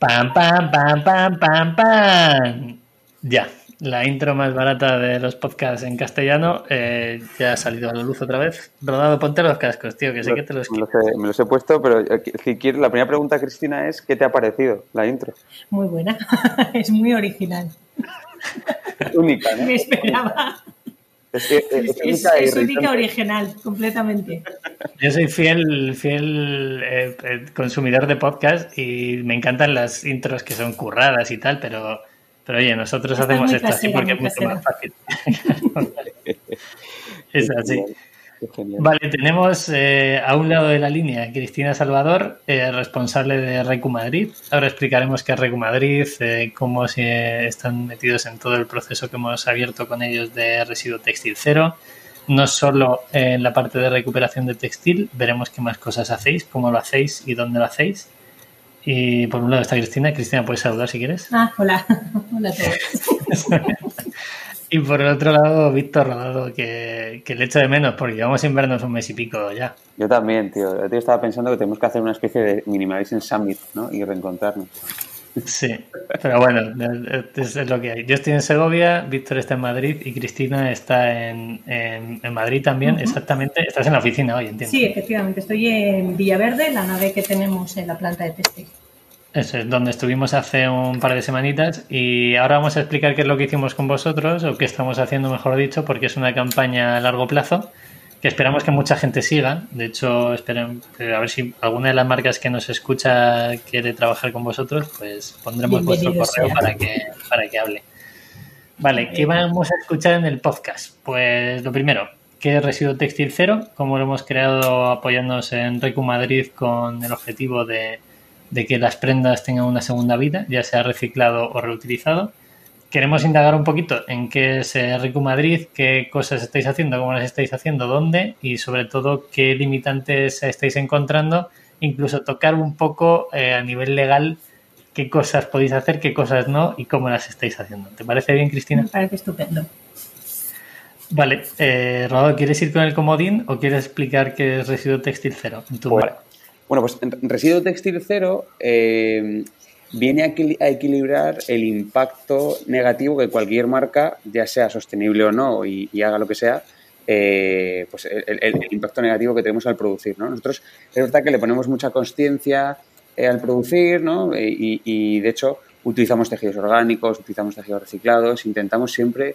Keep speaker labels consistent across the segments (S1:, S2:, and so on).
S1: Pam, pam, pam, pam, pam, pam. Ya, la intro más barata de los podcasts en castellano eh, ya ha salido a la luz otra vez. Rodado, ponte los cascos, tío, que sé que te los...
S2: Me los, he, me los he puesto, pero si quieres, la primera pregunta, Cristina, es ¿qué te ha parecido la intro?
S3: Muy buena, es muy original.
S2: única, ¿no?
S3: Me esperaba.
S2: Es, que,
S3: es, es, es única original, completamente.
S1: Yo soy fiel, fiel eh, consumidor de podcast y me encantan las intros que son curradas y tal, pero, pero oye, nosotros
S3: Está
S1: hacemos esto así porque es mucho más fácil. es así. Vale, tenemos eh, a un lado de la línea Cristina Salvador, eh, responsable de Recu Madrid. Ahora explicaremos qué es Recu Madrid, eh, cómo se están metidos en todo el proceso que hemos abierto con ellos de residuo textil cero. No solo en la parte de recuperación de textil, veremos qué más cosas hacéis, cómo lo hacéis y dónde lo hacéis. Y por un lado está Cristina. Cristina, puedes saludar si quieres.
S3: Ah, hola. Hola a todos.
S1: Y por el otro lado, Víctor Rodado, que, que le echo de menos porque llevamos sin vernos un mes y pico ya.
S2: Yo también, tío. Yo estaba pensando que tenemos que hacer una especie de Minimalism Summit, ¿no? Y reencontrarnos.
S1: Sí, pero bueno, es, es lo que hay. Yo estoy en Segovia, Víctor está en Madrid y Cristina está en, en, en Madrid también. Exactamente, estás en la oficina hoy, entiendo.
S3: Sí, efectivamente, estoy en Villaverde, la nave que tenemos en la planta de textil.
S1: Eso es donde estuvimos hace un par de semanitas y ahora vamos a explicar qué es lo que hicimos con vosotros o qué estamos haciendo, mejor dicho, porque es una campaña a largo plazo que esperamos que mucha gente siga. De hecho, esperen, eh, a ver si alguna de las marcas que nos escucha quiere trabajar con vosotros, pues pondremos vuestro
S3: Bienvenido
S1: correo
S3: sea.
S1: para que, para que hable. Vale, ¿qué vamos a escuchar en el podcast? Pues lo primero, ¿qué es Residuo Textil Cero? Cómo lo hemos creado apoyándonos en Recu Madrid con el objetivo de, de que las prendas tengan una segunda vida, ya sea reciclado o reutilizado. Queremos indagar un poquito en qué es eh, Recu Madrid, qué cosas estáis haciendo, cómo las estáis haciendo, dónde y sobre todo qué limitantes estáis encontrando, incluso tocar un poco eh, a nivel legal qué cosas podéis hacer, qué cosas no y cómo las estáis haciendo. ¿Te parece bien, Cristina?
S3: Me parece estupendo.
S1: Vale, eh, Rodolfo, ¿quieres ir con el comodín o quieres explicar qué es residuo textil cero? En tu
S2: Bueno, bueno, pues residuo textil cero eh, viene a, equil- a equilibrar el impacto negativo que cualquier marca, ya sea sostenible o no, y, haga lo que sea, eh, pues el, impacto negativo que tenemos al producir. ¿no? Nosotros es verdad que le ponemos mucha conciencia eh, al producir, ¿no? Y, de hecho utilizamos tejidos orgánicos, utilizamos tejidos reciclados, intentamos siempre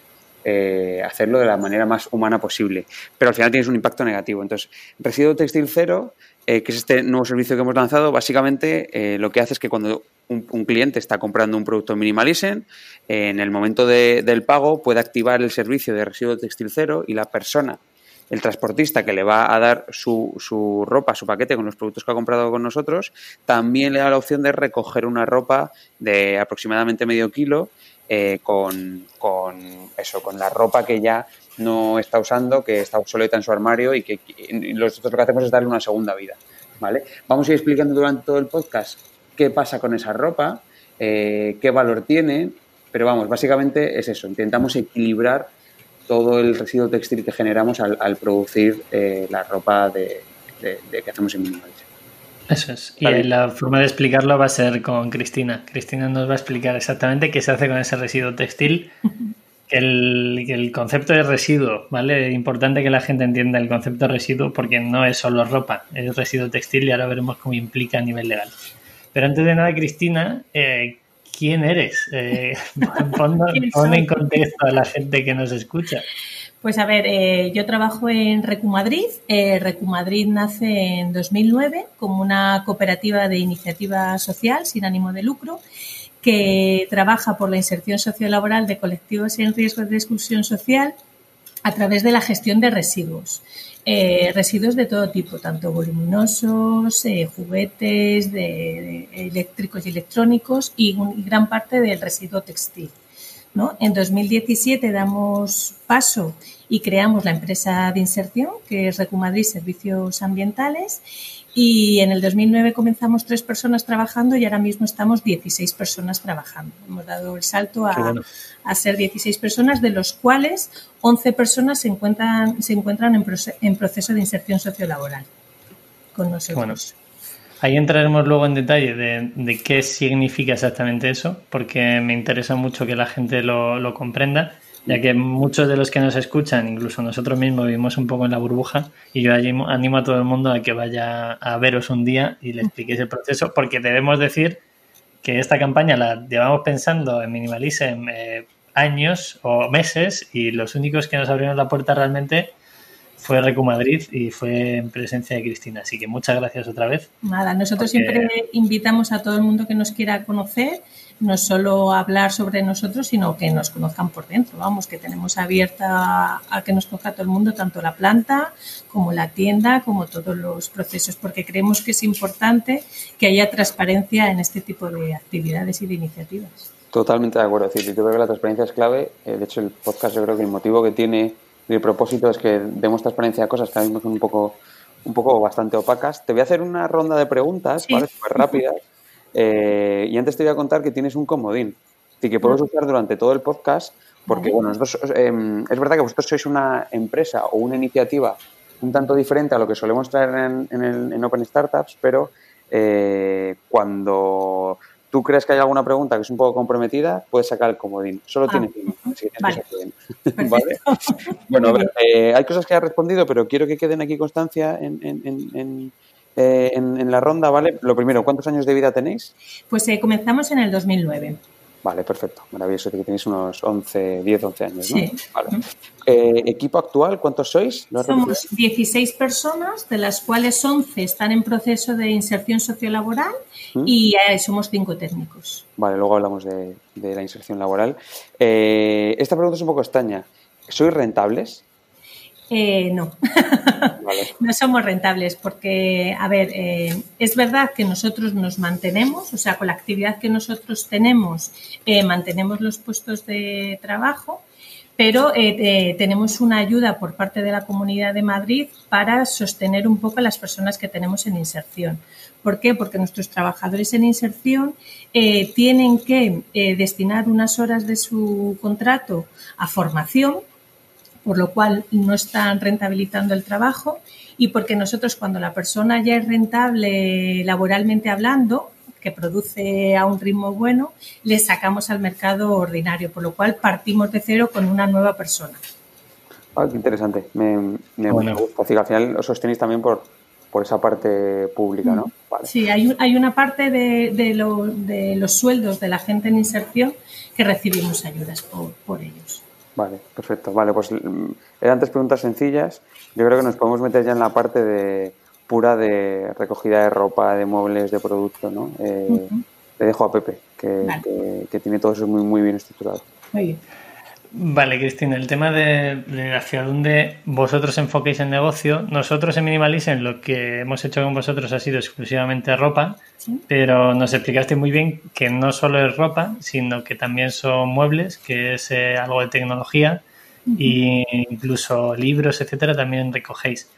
S2: hacerlo de la manera más humana posible, pero al final tienes un impacto negativo. Entonces, residuo textil cero eh, que es este nuevo servicio que hemos lanzado, básicamente eh, lo que hace es que cuando un, cliente está comprando un producto Minimalism, eh, en el momento de- del pago puede activar el servicio de residuo textil cero y la persona, el transportista que le va a dar su, su ropa, su paquete con los productos que ha comprado con nosotros, también le da la opción de recoger una ropa de aproximadamente medio kilo eh, con, con eso, con la ropa que ya no está usando, que está obsoleta en su armario y que nosotros lo que hacemos es darle una segunda vida. ¿vale? Vamos a ir explicando durante todo el podcast qué pasa con esa ropa, eh, qué valor tiene, pero vamos, básicamente es eso, intentamos equilibrar todo el residuo textil que generamos al, producir eh, la ropa de, que hacemos en Minimalism.
S1: Eso es. Y
S2: Vale.
S1: la forma de explicarlo va a ser con Cristina. Cristina nos va a explicar exactamente qué se hace con ese residuo textil. Que el, que el concepto de residuo, ¿vale? Importante que la gente entienda el concepto de residuo porque no es solo ropa, es residuo textil y ahora veremos cómo implica a nivel legal. Pero antes de nada, Cristina, eh, ¿quién eres? Eh, pon, en contexto a la gente que nos escucha.
S3: Pues a ver, eh, yo trabajo en Recu Madrid. Eh, Recu Madrid nace en 2009 como una cooperativa de iniciativa social sin ánimo de lucro que trabaja por la inserción sociolaboral de colectivos en riesgo de exclusión social a través de la gestión de residuos. Eh, residuos de todo tipo, tanto voluminosos, juguetes, de eléctricos y electrónicos y un- gran parte del residuo textil. ¿no? En 2017 damos paso y creamos la empresa de inserción, que es Recumadrid Servicios Ambientales, y en el 2009 comenzamos tres personas trabajando y ahora mismo estamos 16 personas trabajando. Hemos dado el salto a,
S1: bueno.
S3: a ser 16 personas, de los cuales 11 personas se encuentran, se encuentran en, proce- en proceso de inserción sociolaboral con nosotros.
S1: Bueno. Ahí entraremos luego en detalle de, qué significa exactamente eso, porque me interesa mucho que la gente lo, comprenda, ya que muchos de los que nos escuchan, incluso nosotros mismos, vivimos un poco en la burbuja y yo animo a todo el mundo a que vaya a veros un día y le expliquéis el proceso, porque debemos decir que esta campaña la llevamos pensando en Minimalism eh, años o meses y los únicos que nos abrieron la puerta realmente fue Recu Madrid y fue en presencia de Cristina. Así que muchas gracias otra vez.
S3: Nada, nosotros siempre invitamos a todo el mundo que nos quiera conocer, no solo hablar sobre nosotros, sino que nos conozcan por dentro. Vamos, que tenemos abierta a que nos conozca todo el mundo, tanto la planta como la tienda, como todos los procesos, porque creemos que es importante que haya transparencia en este tipo de actividades y de iniciativas.
S2: Totalmente de acuerdo. Es decir, yo creo que la transparencia es clave. Eh, de hecho, el podcast yo creo que el motivo que tiene mi propósito es que demos transparencia a cosas que a mí me son un poco, un poco bastante opacas. Te voy a hacer una ronda de preguntas, ¿vale? Súper rápidas. Eh, y antes te voy a contar que tienes un comodín y que puedes usar durante todo el podcast porque, bueno, em, es verdad que vosotros sois una empresa o una iniciativa un tanto diferente a lo que solemos traer en, en, Open Startups, pero eh, cuando tú crees que hay alguna pregunta que es un poco comprometida, puedes sacar el comodín. Solo tienes uno. vale. ¿Vale? Bueno, a ver, eh, hay cosas que has respondido, pero quiero que queden aquí constancia en, en, eh, en, la ronda, ¿vale? Lo primero, ¿cuántos años de vida tenéis?
S3: Pues eh, comenzamos en el 2009.
S2: Vale, perfecto. Maravilloso. Que tenéis unos 11, 10, 11 años, ¿no? Sí. Vale. Eh, ¿Equipo actual cuántos sois?
S3: Somos 16 personas, de las cuales 11 están en proceso de inserción sociolaboral ¿Mm? y somos 5 técnicos.
S2: Vale, luego hablamos de, la inserción laboral. Eh, esta pregunta es un poco extraña. ¿Sois rentables?
S3: Eh, no, no somos rentables porque, a ver, eh, es verdad que nosotros nos mantenemos, o sea, con la actividad que nosotros tenemos, eh, mantenemos los puestos de trabajo, pero tenemos una ayuda por parte de la Comunidad de Madrid para sostener un poco a las personas que tenemos en inserción. ¿Por qué? Porque nuestros trabajadores en inserción tienen que destinar unas horas de su contrato a formación por lo cual no están rentabilizando el trabajo y porque nosotros cuando la persona ya es rentable laboralmente hablando, que produce a un ritmo bueno, le sacamos al mercado ordinario, por lo cual partimos de cero con una nueva persona.
S2: Ah, qué interesante. Me, gusta. al final lo sostenéis también por, por esa parte pública, ¿no?
S3: Mm. Sí, hay, hay una parte de, de, los sueldos de la gente en inserción que recibimos ayudas por, por ellos.
S2: Vale, perfecto. Vale, pues mm, eran tres preguntas sencillas. Yo creo que nos podemos meter ya en la parte de pura de recogida de ropa, de muebles, de producto, ¿no? Eh, le dejo a Pepe, que, que, tiene todo eso muy, muy bien estructurado. Muy bien.
S1: Vale, Cristina, el tema de, hacia dónde vosotros enfoquéis el negocio. Nosotros en Minimalism lo que hemos hecho con vosotros ha sido exclusivamente ropa, pero nos explicaste muy bien que no solo es ropa, sino que también son muebles, que es eh, algo de tecnología, e incluso libros, etcétera, también recogéis.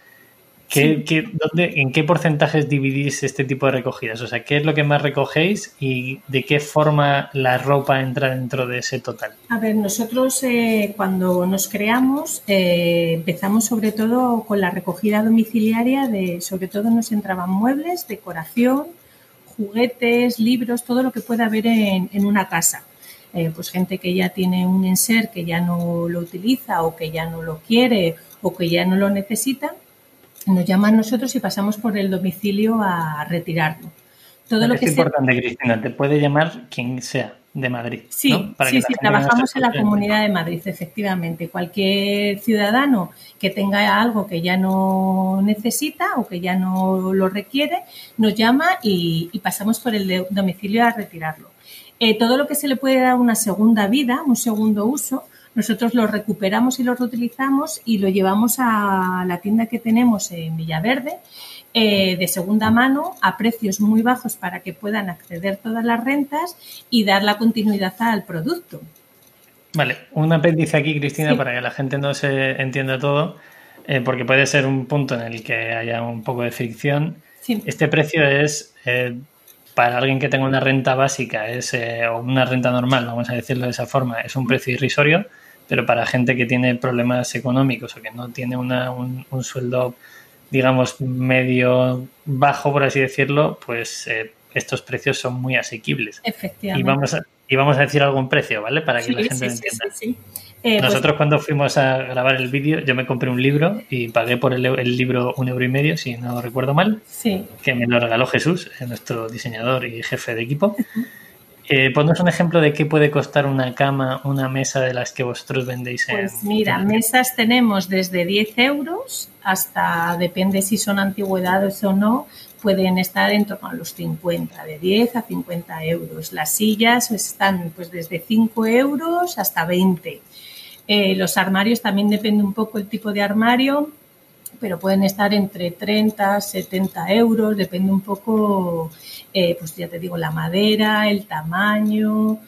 S1: ¿En qué porcentajes dividís este tipo de recogidas? O sea, ¿qué es lo que más recogéis y de qué forma la ropa entra dentro de ese total?
S3: A ver, nosotros eh, cuando nos creamos eh, empezamos sobre todo con la recogida domiciliaria de, sobre todo nos entraban muebles, decoración, juguetes, libros, todo lo que pueda haber en, una casa. Eh, pues gente que ya tiene un enser que ya no lo utiliza o que ya no lo quiere o que ya no lo necesita nos llaman nosotros y pasamos por el domicilio a retirarlo.
S1: Todo es lo que es importante, Cristina, te puede llamar quien sea de Madrid.
S3: Sí, sí, sí, trabajamos en la Comunidad de Madrid, efectivamente. Cualquier ciudadano que tenga algo que ya no necesita o que ya no lo requiere, nos llama y, pasamos por el domicilio a retirarlo. Eh, todo lo que se le puede dar una segunda vida, un segundo uso, nosotros lo recuperamos y lo reutilizamos y lo llevamos a la tienda que tenemos en Villaverde eh, de segunda mano a precios muy bajos para que puedan acceder todas las rentas y dar la continuidad al producto.
S1: Vale, un apéndice aquí, Cristina, para que la gente no se entienda todo, eh, porque puede ser un punto en el que haya un poco de fricción. Este precio es eh, para alguien que tenga una renta básica es, o una renta normal, vamos a decirlo de esa forma, es un precio irrisorio pero para gente que tiene problemas económicos o que no tiene un, sueldo digamos, medio bajo, por así decirlo, pues eh, estos precios son muy asequibles.
S3: Efectivamente.
S1: Y vamos a, y vamos a decir algún precio, ¿vale? Para que la gente lo entienda. Eh, pues Nosotros cuando fuimos a grabar el vídeo, yo me compré un libro y pagué por el, el, libro un euro y medio, si no recuerdo mal,
S3: sí.
S1: que me lo regaló Jesús, nuestro diseñador y jefe de equipo. Eh, ponnos un ejemplo de qué puede costar una cama, una mesa de las que vosotros vendéis.
S3: Pues mira, mesas tenemos desde 10 euros hasta, depende si son antigüedades o no, pueden estar en torno a los 50, de 10 a 50 euros. Las sillas están pues desde 5 euros hasta 20. Eh, los armarios también depende un poco el tipo de armario, pero pueden estar entre 30, 70 euros, depende un poco, eh, pues ya te digo, la madera, el tamaño.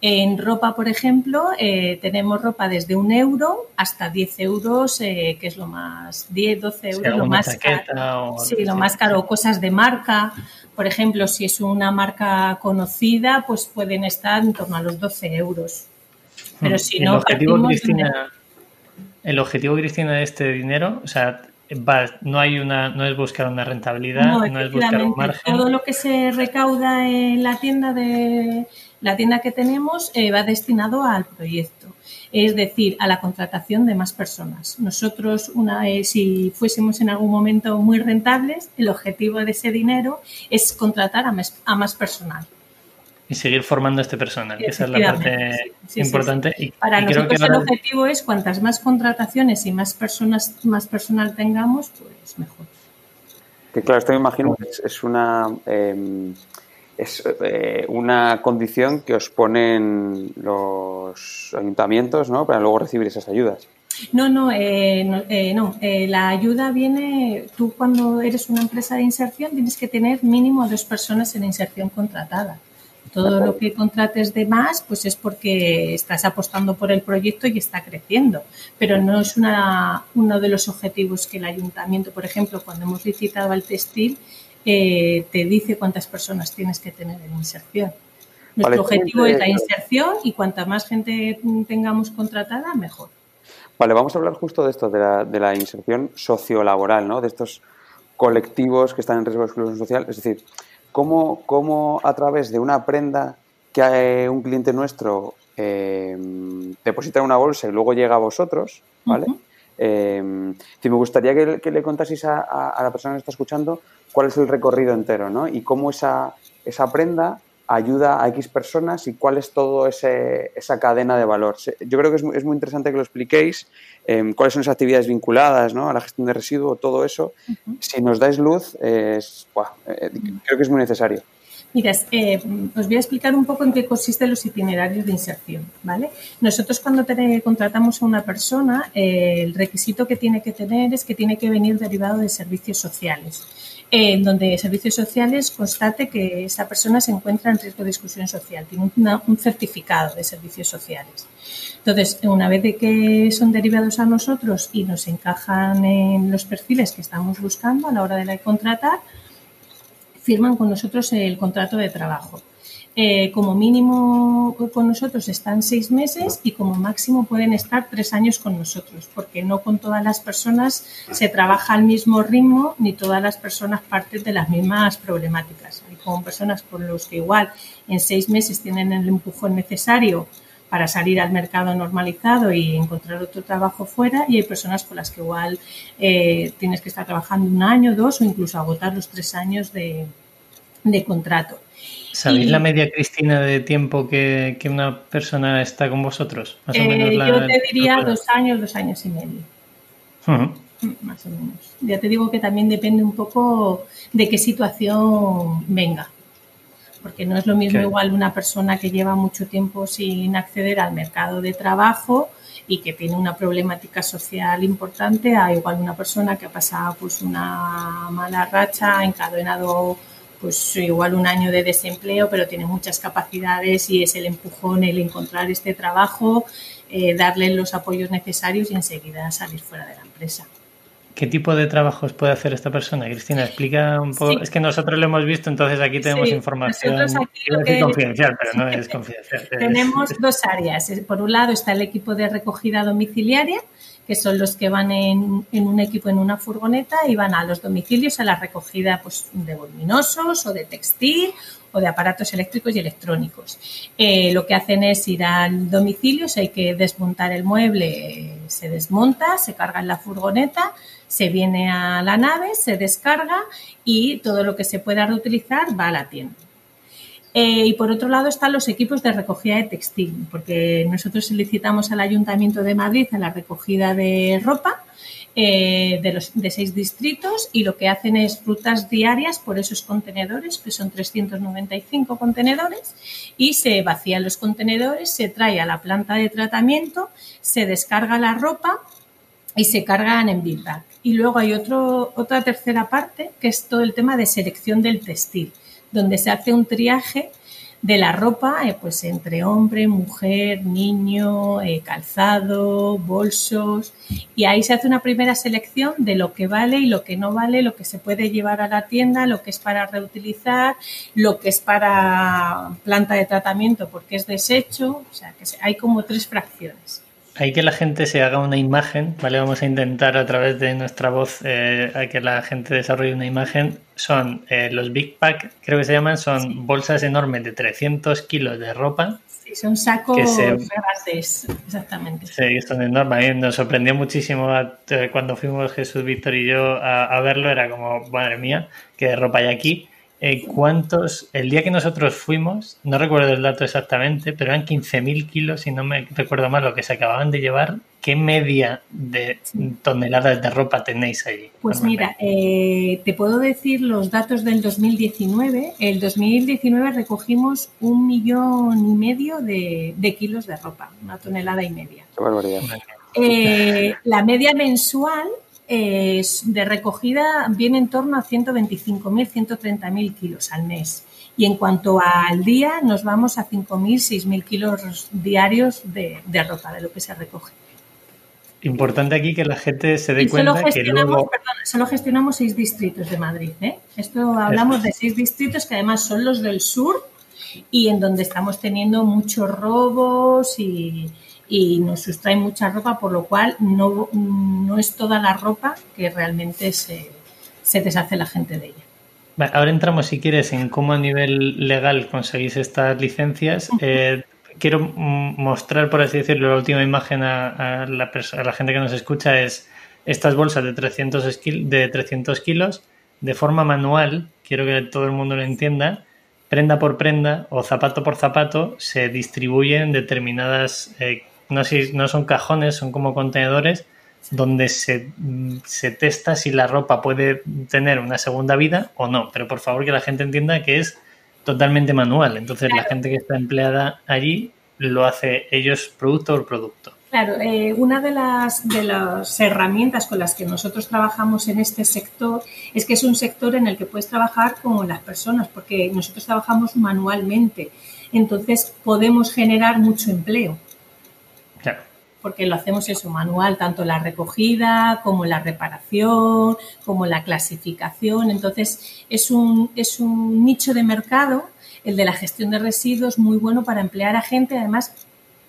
S3: En ropa, por ejemplo, eh, tenemos ropa desde un euro hasta 10 euros, eh, que es lo más, 10, 12 euros, lo más caro. Sí, lo más caro, cosas de marca. Por ejemplo, si es una marca conocida, pues pueden estar en torno a los 12 euros. Pero si no,
S1: el objetivo, Cristina, el objetivo, Cristina, de este dinero, o sea, no hay una, no es buscar una rentabilidad, no, es buscar un margen.
S3: Todo lo que se recauda en la tienda de la tienda que tenemos eh, va destinado al proyecto, es decir, a la contratación de más personas. Nosotros, una, eh, si fuésemos en algún momento muy rentables, el objetivo de ese dinero es contratar a más, a más personal.
S1: Y seguir formando a este personal, esa es la parte importante. y,
S3: Para nosotros el objetivo es cuantas más contrataciones y más personas, más personal tengamos, pues mejor.
S2: Que claro, esto me imagino que es, una em, es eh, una condición que os ponen los ayuntamientos, ¿no? Para luego recibir esas ayudas.
S3: No, no, eh, no, eh, no. la ayuda viene, tú cuando eres una empresa de inserción tienes que tener mínimo dos personas en inserción contratada. Todo lo que contrates de más, pues es porque estás apostando por el proyecto y está creciendo. Pero no es una, uno de los objetivos que el ayuntamiento, por ejemplo, cuando hemos licitado al textil, eh, te dice cuántas personas tienes que tener en inserción. Nuestro objetivo es la inserción y cuanta más gente tengamos contratada, mejor.
S2: Vale, vamos a hablar justo de esto, de la, de la inserción sociolaboral, ¿no? De estos colectivos que están en riesgo de exclusión social. Es decir, cómo, cómo a través de una prenda que un cliente nuestro eh, deposita en una bolsa y luego llega a vosotros, ¿vale? Eh, me gustaría que, le contaseis a, la persona que está escuchando cuál es el recorrido entero, ¿no? Y cómo esa, esa prenda ayuda a X personas y cuál es todo esa cadena de valor. Yo creo que es muy, interesante que lo expliquéis, em, cuáles son esas actividades vinculadas ¿no? a la gestión de residuos, todo eso. Si nos dais luz, es, eh, creo que es muy necesario.
S3: Mira, eh, os voy a explicar un poco en qué consisten los itinerarios de inserción, ¿vale? Nosotros cuando contratamos a una persona, eh, el requisito que tiene que tener es que tiene que venir derivado de servicios sociales en donde Servicios Sociales constate que esa persona se encuentra en riesgo de exclusión social, tiene un certificado de Servicios Sociales. Entonces, una vez que son derivados a nosotros y nos encajan en los perfiles que estamos buscando a la hora de contratar, firman con nosotros el contrato de trabajo. Eh, como mínimo con nosotros están seis meses y como máximo pueden estar tres años con nosotros, porque no con todas las personas se trabaja al mismo ritmo ni todas las personas parten de las mismas problemáticas. Hay como personas con los que igual en seis meses tienen el empujón necesario para salir al mercado normalizado y encontrar otro trabajo fuera y hay personas con las que igual eh, tienes que estar trabajando un año, dos o incluso agotar los tres años de contrato.
S1: ¿Sabéis la media, Cristina, de tiempo que, una persona está con vosotros?
S3: Más o eh, menos yo te diría dos años, dos años y medio. Mm, más o menos. Ya te digo que también depende un poco de qué situación venga. Porque no es lo mismo igual una persona que lleva mucho tiempo sin acceder al mercado de trabajo y que tiene una problemática social importante a igual una persona que ha pasado pues una mala racha, ha encadenado pues igual un año de desempleo, pero tiene muchas capacidades y es el empujón el encontrar este trabajo, eh, darle los apoyos necesarios y enseguida salir fuera de la empresa.
S1: ¿Qué tipo de trabajos puede hacer esta persona? Cristina, explica un poco. Es que nosotros lo hemos visto, entonces aquí tenemos información confidencial, pero no es confidencial.
S3: Tenemos dos áreas. Por un lado está el equipo de recogida domiciliaria, que son los que van en, un equipo, en una furgoneta y van a los domicilios a la recogida pues, de voluminosos o de textil o de aparatos eléctricos y electrónicos. Eh, lo que hacen es ir al domicilio, si hay que desmontar el mueble, se desmonta, se carga en la furgoneta, se viene a la nave, se descarga y todo lo que se pueda reutilizar va a la tienda. Eh, y por otro lado están los equipos de recogida de textil, porque nosotros solicitamos al Ayuntamiento de Madrid a la recogida de ropa eh, de, los, de seis distritos y lo que hacen es rutas diarias por esos contenedores, que son 395 contenedores, y se vacían los contenedores, se trae a la planta de tratamiento, se descarga la ropa y se cargan en big Y luego hay otra tercera parte, que es todo el tema de selección del textil donde se hace un triaje de la ropa, eh, pues entre hombre, mujer, niño, eh, calzado, bolsos, y ahí se hace una primera selección de lo que vale y lo que no vale, lo que se puede llevar a la tienda, lo que es para reutilizar, lo que es para planta de tratamiento porque es desecho, o sea que hay como tres fracciones
S1: hay que la gente se haga una imagen, ¿vale? Vamos a intentar a través de nuestra voz eh, que la gente desarrolle una imagen. Son eh, los Big Pack, creo que se llaman, son bolsas enormes de 300 kilos de ropa.
S3: Sí, son sacos regates, exactamente. Sí,
S1: son enormes. nos sorprendió muchísimo eh, cuando fuimos Jesús, Víctor y yo a, a verlo. Era como, madre mía, qué ropa hay aquí. Eh, cuántos, el día que nosotros fuimos, no recuerdo el dato exactamente, pero eran 15.000 kilos, y no me recuerdo más lo que se acababan de llevar. ¿Qué media de toneladas de ropa tenéis allí?
S3: Pues mira, eh, te puedo decir los datos del 2019. El 2019 recogimos un millón y medio de, kilos de ropa, una tonelada y media.
S2: Qué barbaridad.
S3: Eh, la media mensual de recogida viene en torno a 125.000, 130.000 kilos al mes. Y en cuanto al día, nos vamos a 5.000, 6.000 kilos diarios de, ropa, de lo que se recoge.
S1: Importante aquí que la gente se dé cuenta que luego...
S3: solo gestionamos seis distritos de Madrid. ¿eh? Esto hablamos de seis distritos que además son los del sur y en donde estamos teniendo muchos robos y, y nos sustrae mucha ropa, por lo cual no, no es toda la ropa que realmente se, se deshace la gente de ella.
S1: ahora entramos, si quieres, en cómo a nivel legal conseguís estas licencias. Eh, quiero mostrar, por así decirlo, la última imagen a, la, a la gente que nos escucha es estas bolsas de 300, de 300 kilos de forma manual, quiero que todo el mundo lo entienda, prenda por prenda o zapato por zapato, se distribuyen determinadas eh, no, no son cajones, son como contenedores donde se, se, testa si la ropa puede tener una segunda vida o no. Pero por favor que la gente entienda que es totalmente manual. Entonces la gente que está empleada allí lo hace ellos producto por producto.
S3: Claro, eh, una de las, de las herramientas con las que nosotros trabajamos en este sector es que es un sector en el que puedes trabajar con las personas, porque nosotros trabajamos manualmente. Entonces podemos generar mucho empleo porque lo hacemos eso manual, tanto la recogida como la reparación, como la clasificación. Entonces, es un, es un nicho de mercado, el de la gestión de residuos, muy bueno para emplear a gente, además,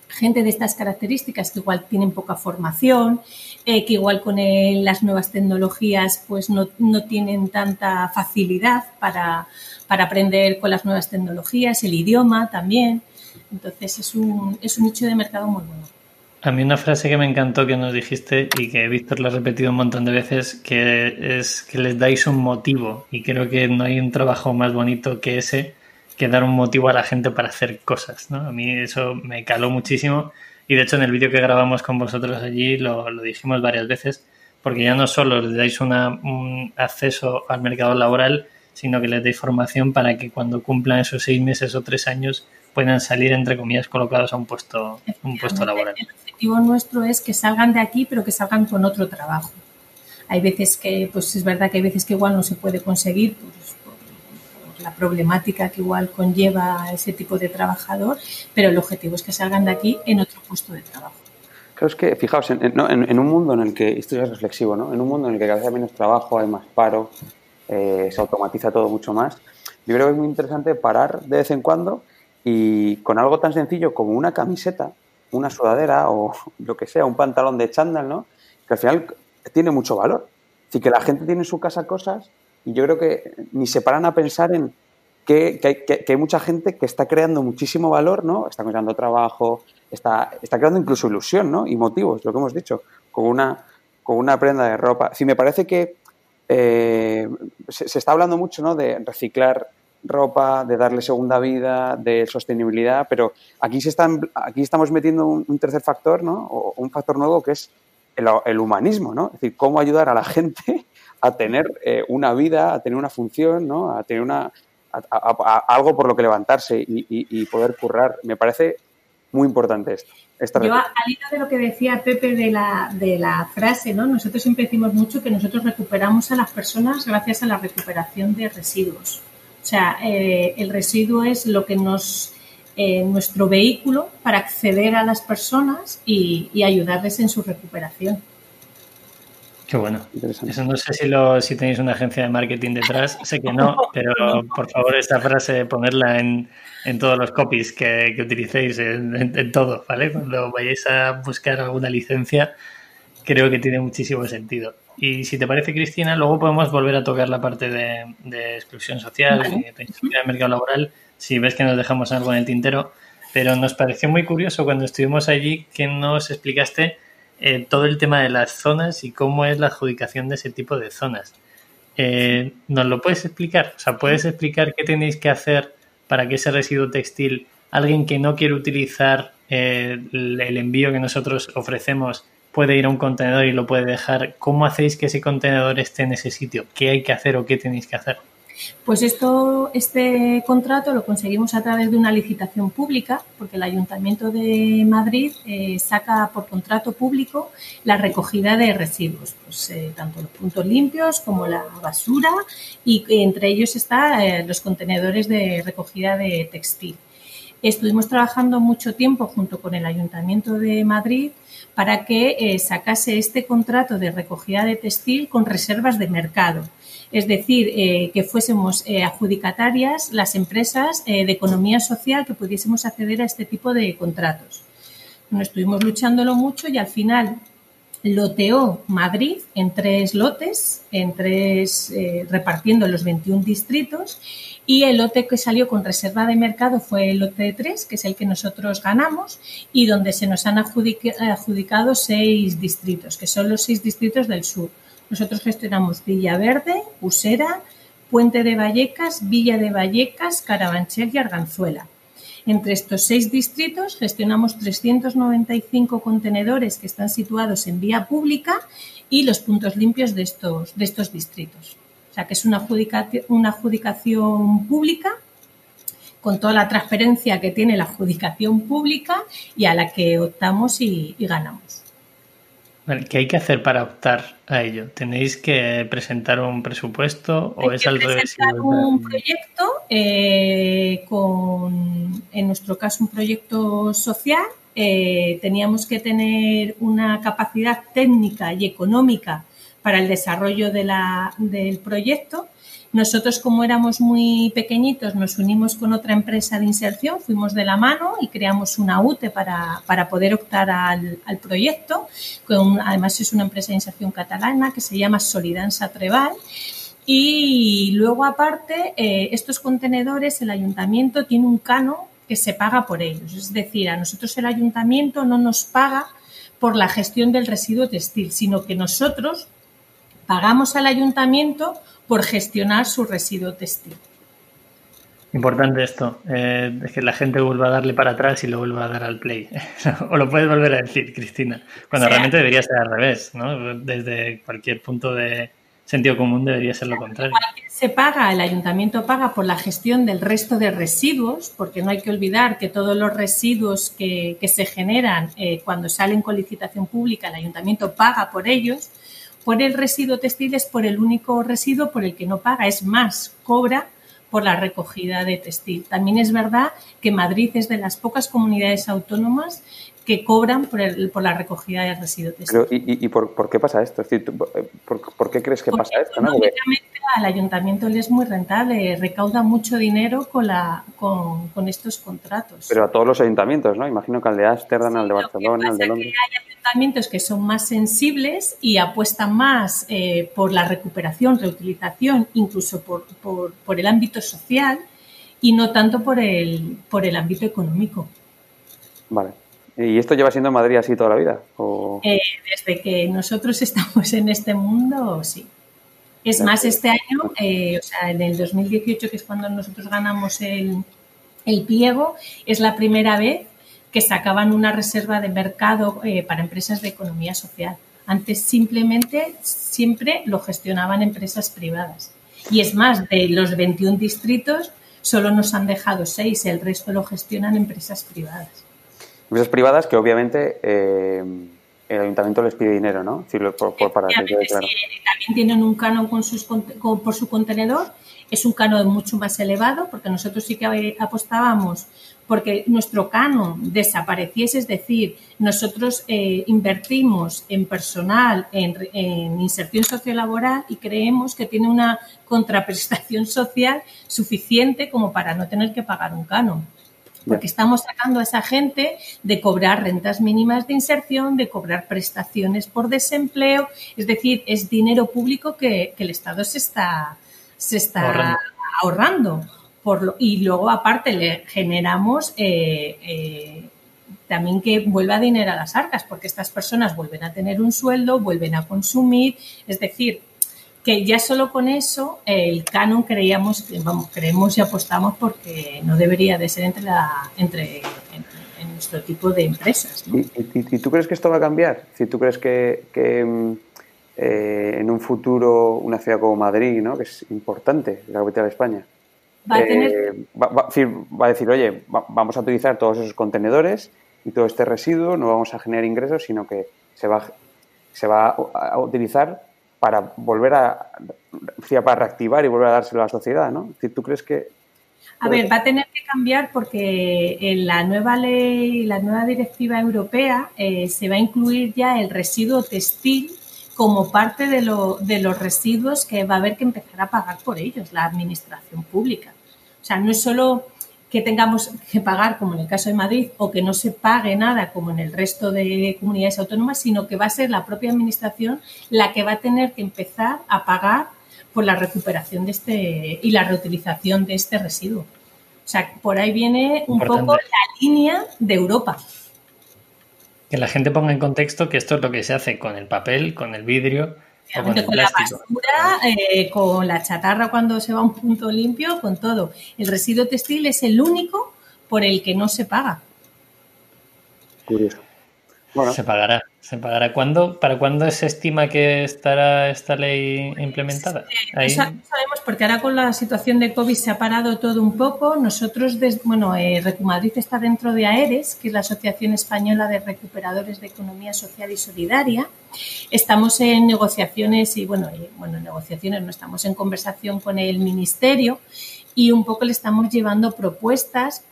S3: gente de estas características que igual tienen poca formación, eh, que igual con las nuevas tecnologías pues no, no tienen tanta facilidad para, para aprender con las nuevas tecnologías, el idioma también. Entonces es un, es un nicho de mercado muy bueno.
S1: A mí una frase que me encantó que nos dijiste y que Víctor lo ha repetido un montón de veces, que es que les dais un motivo y creo que no hay un trabajo más bonito que ese, que dar un motivo a la gente para hacer cosas. ¿no? A mí eso me caló muchísimo y de hecho en el vídeo que grabamos con vosotros allí lo, lo dijimos varias veces, porque ya no solo les dais un acceso al mercado laboral, sino que les dais formación para que cuando cumplan esos seis meses o tres años puedan salir, entre comillas, colocados a un puesto, un puesto laboral
S3: objetivo nuestro es que salgan de aquí, pero que salgan con otro trabajo. Hay veces que, pues es verdad que hay veces que igual no se puede conseguir pues, por, la problemática que igual conlleva ese tipo de trabajador, pero el objetivo es que salgan de aquí en otro puesto de trabajo.
S2: Creo que, fijaos, en, un mundo en el que, esto es reflexivo, ¿no? en un mundo en el que cada vez hay menos trabajo, hay más paro, eh, se automatiza todo mucho más, yo creo que es muy interesante parar de vez en cuando y con algo tan sencillo como una camiseta, una sudadera o lo que sea, un pantalón de chándal, ¿no? que al final tiene mucho valor. Decir, que la gente tiene en su casa cosas y yo creo que ni se paran a pensar en que, hay, mucha gente que está creando muchísimo valor, ¿no? Está creando trabajo, está, está creando incluso ilusión, ¿no? Y motivos, lo que hemos dicho, con una, con una prenda de ropa. Sí, me parece que eh, se, está hablando mucho, ¿no? De reciclar ropa, de darle segunda vida, de sostenibilidad, pero aquí se están, aquí estamos metiendo un, tercer factor, ¿no? O un factor nuevo que es el, humanismo, ¿no? Es decir, cómo ayudar a la gente a tener eh, una vida, a tener una función, ¿no? A tener una algo por lo que levantarse y, poder currar. Me parece muy importante esto.
S3: Yo, al hilo de lo que decía Pepe de la, de la frase, ¿no? Nosotros siempre decimos mucho que nosotros recuperamos a las personas gracias a la recuperación de residuos. O sea, eh, el residuo es lo que nos eh, nuestro vehículo para acceder a las personas y, ayudarles en su recuperación.
S1: Qué bueno. Eso no sé si, lo, si tenéis una agencia de marketing detrás, sé que no, pero por favor esta frase ponerla en, en todos los copies que, que utilicéis, en, todo, ¿vale? Cuando vayáis a buscar alguna licencia, creo que tiene muchísimo sentido. Y si te parece, Cristina, luego podemos volver a tocar la parte de, exclusión social y de el mercado laboral, si ves que nos dejamos algo en el tintero. Pero nos pareció muy curioso cuando estuvimos allí que nos explicaste eh, todo el tema de las zonas y cómo es la adjudicación de ese tipo de zonas. Eh, ¿Nos lo puedes explicar? O sea, ¿puedes explicar qué tenéis que hacer para que ese residuo textil, alguien que no quiere utilizar eh, el envío que nosotros ofrecemos, puede ir a un contenedor y lo puede dejar. ¿Cómo hacéis que ese contenedor esté en ese sitio? ¿Qué hay que hacer o qué tenéis que hacer?
S3: Pues esto, este contrato lo conseguimos a través de una licitación pública, porque el Ayuntamiento de Madrid eh, saca por contrato público la recogida de residuos, pues, eh, tanto los puntos limpios como la basura, y entre ellos están eh, los contenedores de recogida de textil. Estuvimos trabajando mucho tiempo junto con el Ayuntamiento de Madrid para que sacase este contrato de recogida de textil con reservas de mercado es decir, eh, que fuésemos eh, adjudicatarias las empresas eh, de economía social que pudiésemos acceder a este tipo de contratos. Bueno, estuvimos luchándolo mucho y al final loteó Madrid en tres lotes, en tres, repartiendo los 21 distritos y el lote que salió con reserva de mercado fue el lote de 3, que es el que nosotros ganamos, y donde se nos han adjudicado seis distritos, que son los seis distritos del sur. Nosotros gestionamos Villaverde, Usera, Puente de Vallecas, Villa de Vallecas, Carabanchel y Arganzuela. Entre estos seis distritos gestionamos 395 contenedores que están situados en vía pública y los puntos limpios de estos distritos. O sea que es una adjudicación, una adjudicación pública con toda la transparencia que tiene la adjudicación pública y a la que optamos y ganamos.
S1: ¿Qué hay que hacer para optar a ello? ¿Tenéis que presentar un presupuesto o es al revés?
S3: Presentar un proyecto, eh, con, en nuestro caso, un proyecto social. Eh, teníamos que tener una capacidad técnica y económica para el desarrollo del proyecto nosotros, como éramos muy pequeñitos, nos unimos con otra empresa de inserción, fuimos de la mano y creamos una UTE para, poder optar al, proyecto. además, es una empresa de inserción catalana que se llama Solidanza Treval. Y luego, aparte, eh, estos contenedores, el ayuntamiento tiene un cano que se paga por ellos. Es decir, a nosotros el ayuntamiento no nos paga por la gestión del residuo textil, sino que nosotros pagamos al ayuntamiento por gestionar su residuo textil.
S1: Importante esto, eh, es que la gente vuelva a darle para atrás y lo vuelva a dar al play. o lo puedes volver a decir, Cristina, cuando realmente debería ser al revés, ¿no? Desde cualquier punto de sentido común debería ser lo contrario.
S3: Se paga, el ayuntamiento paga por la gestión del resto de residuos, porque no hay que olvidar que todos los residuos que, se generan eh, cuando salen con licitación pública, el ayuntamiento paga por ellos por el residuo textil es por el único residuo por el que no paga, es más, cobra por la recogida de textil. También es verdad que Madrid es de las pocas comunidades autónomas que cobran por, el, por la recogida de residuos
S2: Pero, ¿Y, y, por, qué pasa esto? Es decir, ¿por, qué crees que pasa esto? ¿no?
S3: Al ayuntamiento le es muy rentable, recauda mucho dinero con, la, con, con, estos contratos.
S2: Pero a todos los ayuntamientos, ¿no? Imagino que al de Ámsterdam, al de Barcelona, al de Londres.
S3: Que hay ayuntamientos que son más sensibles y apuestan más eh, por la recuperación, reutilización, incluso por, por, por, el ámbito social y no tanto por el, por el ámbito económico.
S2: Vale. ¿Y esto lleva siendo en Madrid así toda la vida?
S3: Eh, desde que nosotros estamos en este mundo, sí. Es más, este año, eh, o sea, en el 2018, que es cuando nosotros ganamos el, el pliego, es la primera vez que sacaban una reserva de mercado eh, para empresas de economía social. Antes simplemente siempre lo gestionaban empresas privadas. Y es más, de los 21 distritos solo nos han dejado seis, el resto lo gestionan empresas privadas.
S2: Empresas privadas que obviamente eh, el ayuntamiento les pide dinero, ¿no?
S3: por, para también tienen un canon con sus, por su contenedor, es un canon mucho más elevado, porque nosotros sí que apostábamos porque nuestro canon desapareciese, es decir, nosotros eh, invertimos en personal, en, en, inserción sociolaboral y creemos que tiene una contraprestación social suficiente como para no tener que pagar un canon porque estamos sacando a esa gente de cobrar rentas mínimas de inserción, de cobrar prestaciones por desempleo, es decir, es dinero público que, el Estado se está, se está ahorrando. por lo, y luego, aparte, le generamos eh, eh, también que vuelva dinero a las arcas, porque estas personas vuelven a tener un sueldo, vuelven a consumir, es decir, que ya solo con eso el canon creíamos, vamos, creemos y apostamos porque no debería de ser entre la entre, nuestro tipo de empresas.
S2: ¿Y, tú crees que esto va a cambiar? Si tú crees que, mm, eh, en un futuro una ciudad como Madrid, ¿no? que es importante, la capital de España, va a, eh, va, a decir, oye, vamos a utilizar todos esos contenedores y todo este residuo, no vamos a generar ingresos, sino que se va, se va a utilizar para volver a, para reactivar y volver a dárselo a la sociedad, ¿no? ¿Tú crees que...?
S3: A ver, va a tener que cambiar porque en la nueva ley, la nueva directiva europea, eh, se va a incluir ya el residuo textil como parte de, lo, de los residuos que va a haber que empezar a pagar por ellos, la administración pública. O sea, no es solo que tengamos que pagar, como en el caso de Madrid, o que no se pague nada, como en el resto de comunidades autónomas, sino que va a ser la propia Administración la que va a tener que empezar a pagar por la recuperación de este y la reutilización de este residuo. O sea, por ahí viene un poco la línea de Europa.
S1: Que la gente ponga en contexto que esto es lo que se hace con el papel, con el vidrio,
S3: con, la basura, eh, con la chatarra cuando se va a un punto limpio, con todo. El residuo textil es el único por el que no se paga.
S2: Curioso.
S1: Se pagará. ¿Se pagará cuándo? ¿Para cuándo se estima que estará esta ley implementada?
S3: No sabemos porque ahora con la situación de COVID se ha parado todo un poco. Nosotros, bueno, eh, Recumadrid está dentro de AERES, que es la Asociación Española de Recuperadores de Economía Social y Solidaria. Estamos en negociaciones y, bueno, bueno, negociaciones, no estamos en conversación con el Ministerio y un poco le estamos llevando propuestas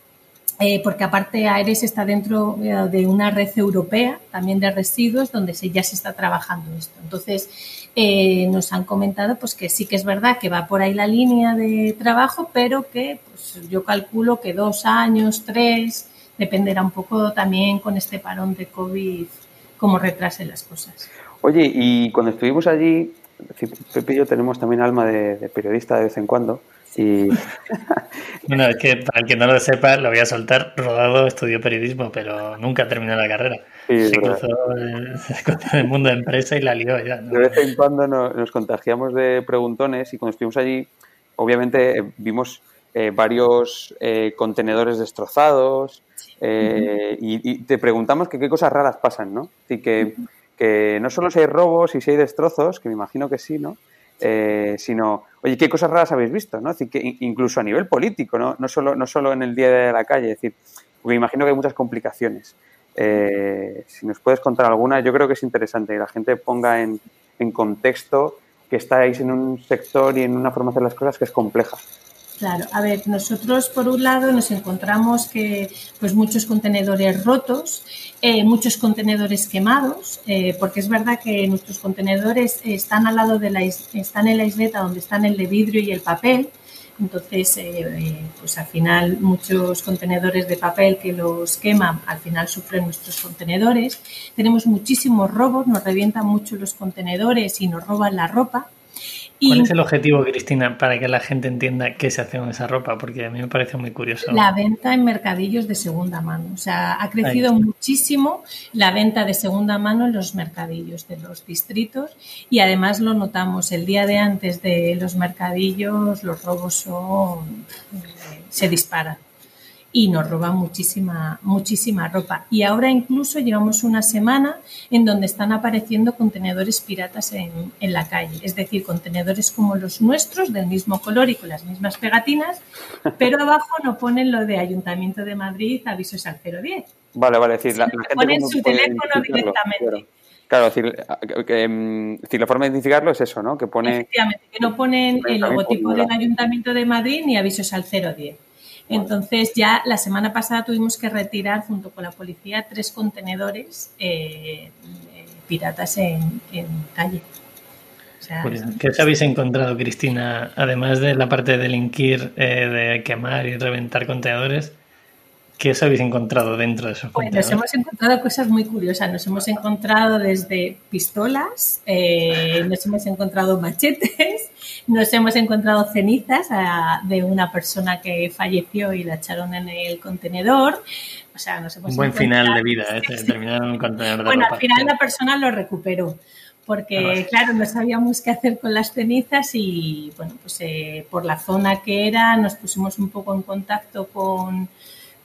S3: eh, porque aparte AERES está dentro eh, de una red europea también de residuos donde ya se está trabajando esto. Entonces, eh, nos han comentado pues que sí que es verdad que va por ahí la línea de trabajo, pero que pues, yo calculo que dos años, tres, dependerá un poco también con este parón de COVID cómo retrasen las cosas.
S2: Oye, y cuando estuvimos allí, yo tenemos también alma de periodista de vez en cuando, y...
S1: bueno, es que para el que no lo sepa, lo voy a soltar. Rodado estudió periodismo, pero nunca terminó la carrera. se, cruzó, en el mundo de empresa y la lió ya.
S2: De vez en cuando nos, contagiamos de preguntones y cuando estuvimos allí, obviamente eh, vimos eh, varios eh, contenedores destrozados y, te preguntamos que qué cosas raras pasan, ¿no? Así que, que no solo si hay robos y si hay destrozos, que me imagino que sí, ¿no? Eh, sino, oye, ¿qué cosas raras habéis visto? ¿no? decir, que incluso a nivel político, ¿no? No, solo, no solo en el día de la calle, es decir, porque imagino que hay muchas complicaciones. Eh, si nos puedes contar alguna, yo creo que es interesante que la gente ponga en, en contexto que estáis en un sector y en una forma de hacer las cosas que es compleja.
S3: Claro, a ver, nosotros por un lado nos encontramos que pues muchos contenedores rotos, eh, muchos contenedores quemados, eh, porque es verdad que nuestros contenedores están al lado de la están en la isleta donde están el de vidrio y el papel, entonces eh, pues al final muchos contenedores de papel que los queman al final sufren nuestros contenedores. Tenemos muchísimos robos, nos revientan mucho los contenedores y nos roban la ropa.
S1: ¿Cuál es el objetivo, Cristina, para que la gente entienda qué se hace con esa ropa? Porque a mí me parece muy curioso.
S3: La venta en mercadillos de segunda mano. O sea, ha crecido muchísimo la venta de segunda mano en los mercadillos de los distritos y además lo notamos el día de antes de los mercadillos, los robos son, eh, se disparan y nos roban muchísima, muchísima ropa. Y ahora incluso llevamos una semana en donde están apareciendo contenedores piratas en, en, la calle, es decir, contenedores como los nuestros, del mismo color y con las mismas pegatinas, pero abajo no ponen lo de Ayuntamiento de Madrid, avisos al 010.
S2: Vale, vale, decir, la,
S3: la ponen su teléfono directamente.
S2: Claro, decir, que, mm, decir, la forma de identificarlo es eso, ¿no? Que pone...
S3: Efectivamente, que no ponen el logotipo del Ayuntamiento de Madrid ni avisos al 010. Entonces ya la semana pasada tuvimos que retirar junto con la policía tres contenedores eh, piratas en, calle.
S1: ¿Qué os habéis encontrado, Cristina, además de la parte de delinquir, eh, de quemar y reventar contenedores? ¿Qué os habéis encontrado dentro de esos
S3: pues Nos hemos encontrado cosas muy curiosas. Nos hemos encontrado desde pistolas, eh, nos hemos encontrado machetes, nos hemos encontrado cenizas ah, de una persona que falleció y la echaron en el contenedor. O sea, nos hemos
S1: Un buen final de vida, ¿eh? terminar en un contenedor de
S3: Bueno, al final la persona lo recuperó porque claro, no sabíamos qué hacer con las cenizas y bueno, pues eh, por la zona que era nos pusimos un poco en contacto con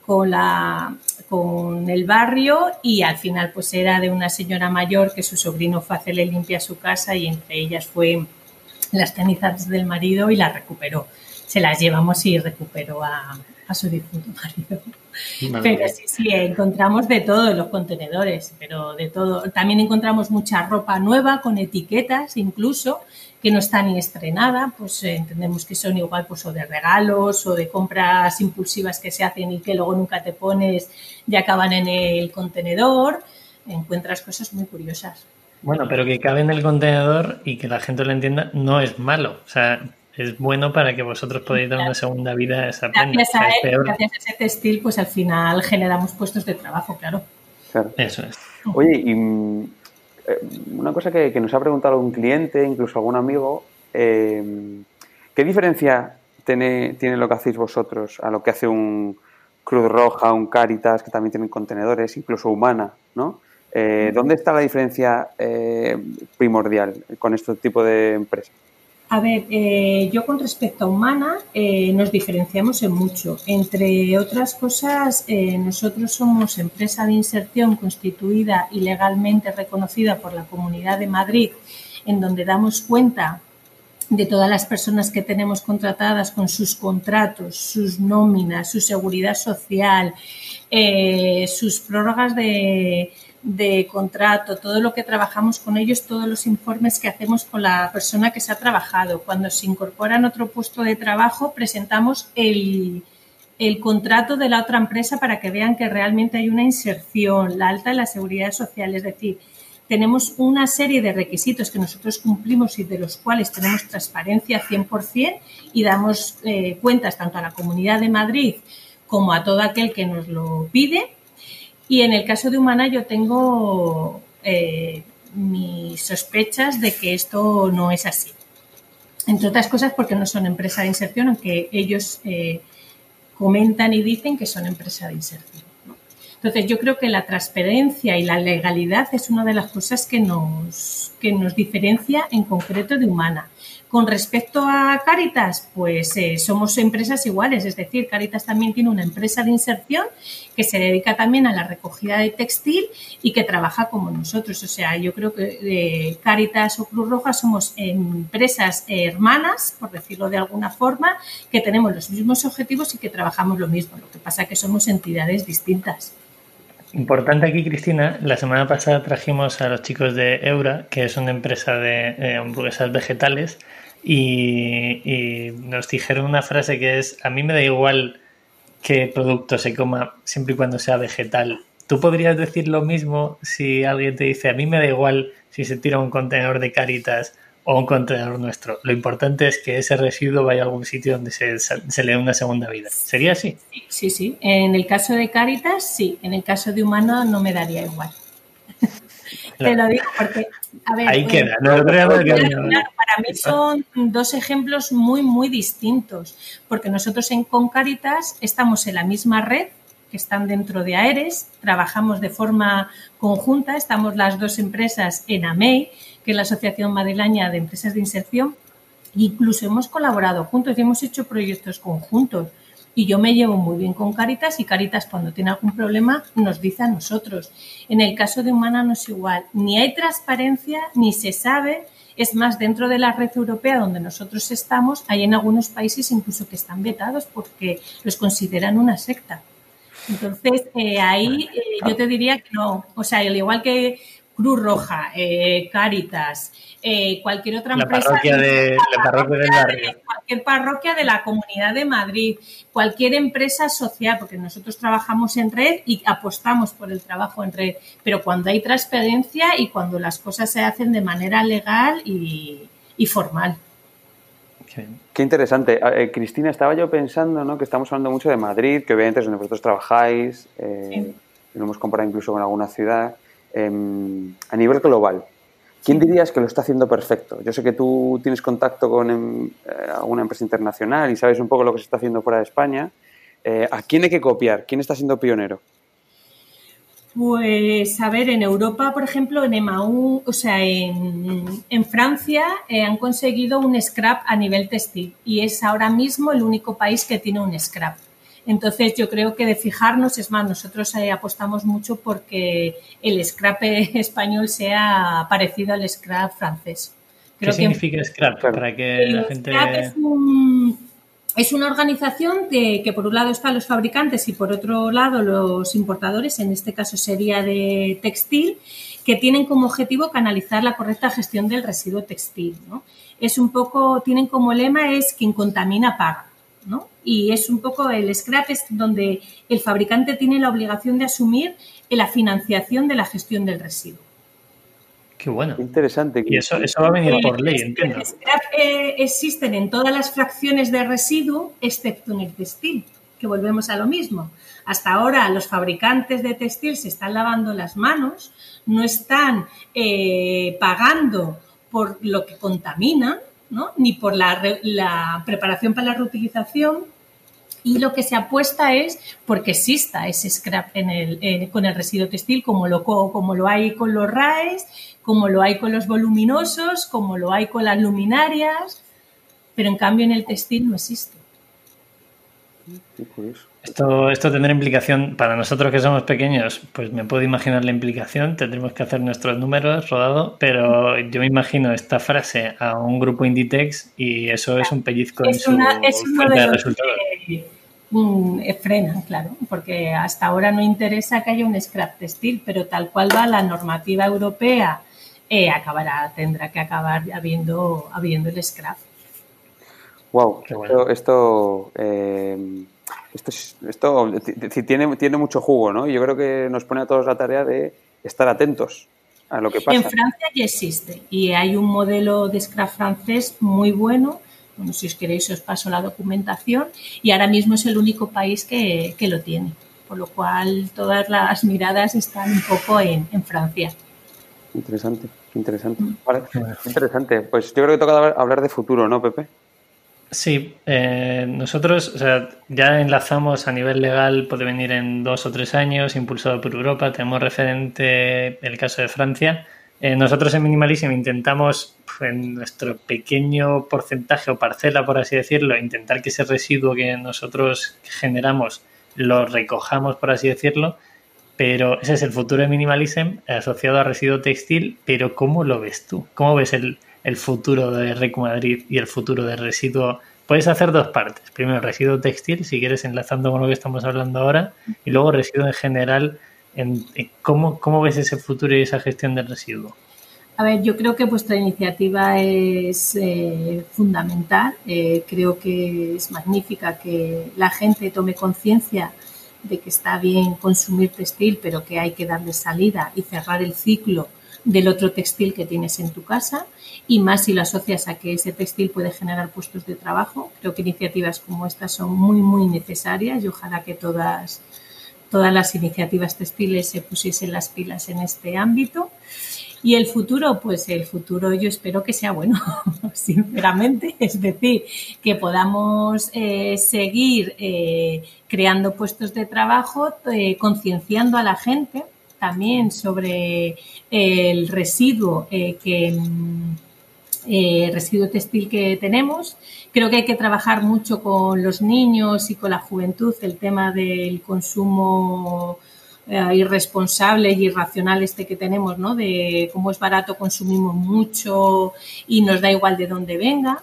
S3: con, la, con el barrio y al final pues era de una señora mayor que su sobrino fue a hacerle limpia su casa y entre ellas fue las cenizas del marido y las recuperó. Se las llevamos y recuperó a, a su difunto marido. Pero sí, sí, encontramos de todo en los contenedores, pero de todo. También encontramos mucha ropa nueva con etiquetas incluso que no está ni estrenada, pues eh, entendemos que son igual pues o de regalos o de compras impulsivas que se hacen y que luego nunca te pones y acaban en el contenedor. Encuentras cosas muy curiosas.
S1: Bueno, pero que cabe en el contenedor y que la gente lo entienda no es malo. O sea, es bueno para que vosotros podáis dar una segunda vida a esa
S3: prenda. Gracias a, gracias a ese textil, pues al final generamos puestos de trabajo, claro.
S1: claro. Eso es.
S2: Oye, y una cosa que, nos ha preguntado un cliente, incluso algún amigo, eh, ¿qué diferencia tiene, tiene lo que hacéis vosotros a lo que hace un Cruz Roja, un Caritas, que también tienen contenedores, incluso Humana, ¿no? Eh, ¿Dónde está la diferencia primordial con este tipo de empresas?
S3: A ver, eh, yo con respecto a Humana eh, nos diferenciamos en mucho. Entre otras cosas, eh, nosotros somos empresa de inserción constituida y legalmente reconocida por la Comunidad de Madrid, en donde damos cuenta de todas las personas que tenemos contratadas con sus contratos, sus nóminas, su seguridad social, sus prórrogas de, de contrato, todo lo que trabajamos con ellos, todos los informes que hacemos con la persona que se ha trabajado. Cuando se incorpora en otro puesto de trabajo, presentamos el, el contrato de la otra empresa para que vean que realmente hay una inserción, la alta en la seguridad social. Es decir, tenemos una serie de requisitos que nosotros cumplimos y de los cuales tenemos transparencia 100% y damos eh, cuentas tanto a la Comunidad de Madrid como a todo aquel que nos lo pide y en el caso de Humana yo tengo eh, mis sospechas de que esto no es así. Entre otras cosas porque no son empresa de inserción, aunque ellos eh, comentan y dicen que son empresa de inserción. Entonces yo creo que la transparencia y la legalidad es una de las cosas que nos, que nos diferencia en concreto de Humana. Con respecto a Caritas, pues eh, somos empresas iguales, es decir, Caritas también tiene una empresa de inserción que se dedica también a la recogida de textil y que trabaja como nosotros. O sea, yo creo que eh, Caritas o Cruz Roja somos empresas hermanas, por decirlo de alguna forma, que tenemos los mismos objetivos y que trabajamos lo mismo. Lo que pasa es que somos entidades distintas.
S1: Importante aquí, Cristina, la semana pasada trajimos a los chicos de Eura, que es una empresa de hamburguesas vegetales, y, nos dijeron una frase que es, a mí me da igual qué producto se coma siempre y cuando sea vegetal. ¿Tú podrías decir lo mismo si alguien te dice, a mí me da igual si se tira un contenedor de caritas o un contenedor nuestro? Lo importante es que ese residuo vaya a algún sitio donde se, se le dé una segunda vida. ¿Sería así?
S3: Sí, sí. En el caso de caritas, sí. En el caso de humano no me daría igual. Te lo digo porque, a ver,
S1: Ahí queda,
S3: para mí son dos ejemplos muy, muy distintos, porque nosotros en Concaritas estamos en la misma red que están dentro de AERES, trabajamos de forma conjunta, estamos las dos empresas en AMEI, que es la Asociación Madrileña de Empresas de Inserción, incluso hemos colaborado juntos y hemos hecho proyectos conjuntos. Y yo me llevo muy bien con Caritas y Caritas cuando tiene algún problema nos dice a nosotros. En el caso de Humana no es igual. Ni hay transparencia, ni se sabe. Es más, dentro de la red europea donde nosotros estamos, hay en algunos países incluso que están vetados porque los consideran una secta. Entonces, eh, ahí eh, yo te diría que no. O sea, al igual que Cruz Roja, eh, Caritas, eh, cualquier otra empresa.
S1: Parroquia de, la parroquia barrio.
S3: Cualquier parroquia de la Comunidad de Madrid, cualquier empresa social, porque nosotros trabajamos en red y apostamos por el trabajo en red, pero cuando hay transparencia y cuando las cosas se hacen de manera legal y, formal.
S2: Qué interesante. Eh, Cristina, estaba yo pensando ¿no? que estamos hablando mucho de Madrid, que obviamente es donde vosotros trabajáis, eh, lo hemos comparado incluso con alguna ciudad. Em, a nivel global, ¿quién dirías que lo está haciendo perfecto? Yo sé que tú tienes contacto con em, eh, alguna empresa internacional y sabes un poco lo que se está haciendo fuera de España. Eh, ¿A quién hay que copiar? ¿Quién está siendo pionero?
S3: Pues, a ver, en Europa, por ejemplo, en EMAU, o sea, en, Francia eh, han conseguido un scrap a nivel textil y es ahora mismo el único país que tiene un scrap. Entonces yo creo que de fijarnos, es más, nosotros eh, apostamos mucho porque el scrap español sea parecido al scrap francés.
S1: ¿Qué significa scrap? Para que la gente...
S3: Es, una organización que, que por un lado están los fabricantes y por otro lado los importadores, en este caso sería de textil, que tienen como objetivo canalizar la correcta gestión del residuo textil. ¿no? Es un poco, tienen como lema es quien contamina paga. Y es un poco el scrap es donde el fabricante tiene la obligación de asumir la financiación de la gestión del residuo.
S1: Qué bueno.
S2: interesante.
S1: Y eso, eso va a venir por ley, entiendo.
S3: El scrap eh, existen en todas las fracciones de residuo, excepto en el textil, que volvemos a lo mismo. Hasta ahora los fabricantes de textil se están lavando las manos, no están eh, pagando por lo que contamina, ni por la, preparación para la reutilización, y lo que se apuesta es porque exista ese scrap en el, con el residuo textil, como lo, como lo hay con los RAES, como lo hay con los voluminosos, como lo hay con las luminarias, pero en cambio en el textil no existe.
S1: Esto, esto tendrá implicación para nosotros que somos pequeños, pues me puedo imaginar la implicación, tendremos que hacer nuestros números rodado, pero yo me imagino esta frase a un grupo Inditex y eso es un pellizco en su es de, resultados.
S3: Mm, eh, frena, claro, porque hasta ahora no interesa que haya un scrap textil, pero tal cual va la normativa europea, eh, acabará, tendrá que acabar habiendo, habiendo el scrap.
S2: Wow, esto, eh, esto, esto, tiene, tiene mucho jugo, ¿no? Yo creo que nos pone a todos la tarea de estar atentos a lo que pasa.
S3: En Francia ya existe y hay un modelo de scrap francés muy bueno. Bueno, si os queréis os paso la documentación y ahora mismo es el único país que, lo tiene. Por lo cual todas las miradas están un poco en, Francia.
S2: Interesante, interesante. Mm. interesante. Pues yo creo que toca hablar de futuro, ¿no, Pepe?
S1: Sí, eh, nosotros o sea, ya enlazamos a nivel legal, puede venir en dos o tres años, impulsado por Europa, tenemos referente el caso de Francia. Eh, nosotros en Minimalism intentamos, en nuestro pequeño porcentaje o parcela, por así decirlo, intentar que ese residuo que nosotros generamos lo recojamos, por así decirlo, pero ese es el futuro de Minimalism asociado a residuo textil, pero ¿cómo lo ves tú? ¿Cómo ves el, el futuro de Recu Madrid y el futuro de residuo. Puedes hacer dos partes. Primero, residuo textil, si quieres, enlazando con lo que estamos hablando ahora, y luego residuo en general. En, ¿cómo, ¿Cómo ves ese futuro y esa gestión del residuo?
S3: A ver, yo creo que vuestra iniciativa es eh, fundamental. Eh, creo que es magnífica que la gente tome conciencia de que está bien consumir textil, pero que hay que darle salida y cerrar el ciclo del otro textil que tienes en tu casa y más si lo asocias a que ese textil puede generar puestos de trabajo. Creo que iniciativas como estas son muy, muy necesarias y ojalá que todas, todas las iniciativas textiles se pusiesen las pilas en este ámbito. Y el futuro, pues el futuro yo espero que sea bueno, sinceramente. Es decir, que podamos eh, seguir eh, creando puestos de trabajo, eh, concienciando a la gente también sobre el residuo que residuo textil que tenemos. Creo que hay que trabajar mucho con los niños y con la juventud el tema del consumo eh, irresponsable y irracional este que tenemos, ¿no? De cómo es barato, consumimos mucho y nos da igual de dónde venga.